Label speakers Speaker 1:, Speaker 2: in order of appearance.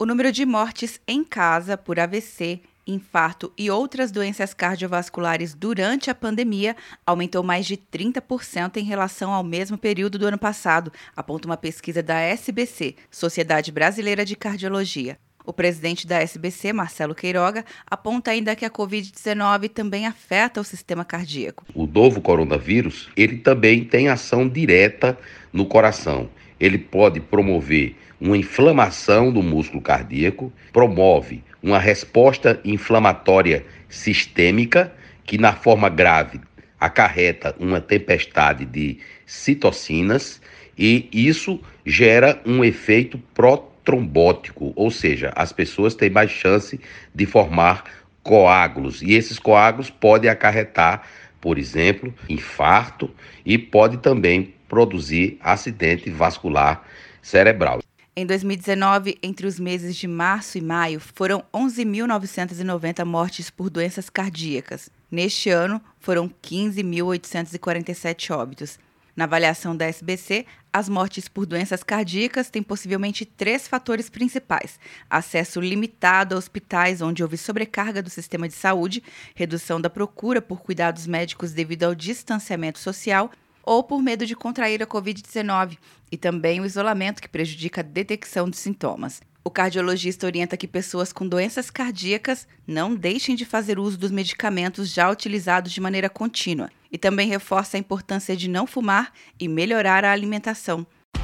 Speaker 1: O número de mortes em casa por AVC, infarto e outras doenças cardiovasculares durante a pandemia aumentou mais de 30% em relação ao mesmo período do ano passado, aponta uma pesquisa da SBC, Sociedade Brasileira de Cardiologia. O presidente da SBC, Marcelo Queiroga, aponta ainda que a Covid-19 também afeta o sistema cardíaco.
Speaker 2: O novo coronavírus, ele também tem ação direta no coração. Ele pode promover uma inflamação do músculo cardíaco, promove uma resposta inflamatória sistêmica, que na forma grave acarreta uma tempestade de citocinas e isso gera um efeito protrombótico, ou seja, as pessoas têm mais chance de formar coágulos. E esses coágulos podem acarretar, por exemplo, infarto e pode também produzir acidente vascular cerebral.
Speaker 1: Em 2019, entre os meses de março e maio, foram 11.990 mortes por doenças cardíacas. Neste ano, foram 15.847 óbitos. Na avaliação da SBC, as mortes por doenças cardíacas têm possivelmente três fatores principais: acesso limitado a hospitais onde houve sobrecarga do sistema de saúde, redução da procura por cuidados médicos devido ao distanciamento social ou por medo de contrair a Covid-19, e também o isolamento que prejudica a detecção de sintomas. O cardiologista orienta que pessoas com doenças cardíacas não deixem de fazer uso dos medicamentos já utilizados de maneira contínua e também reforça a importância de não fumar e melhorar a alimentação.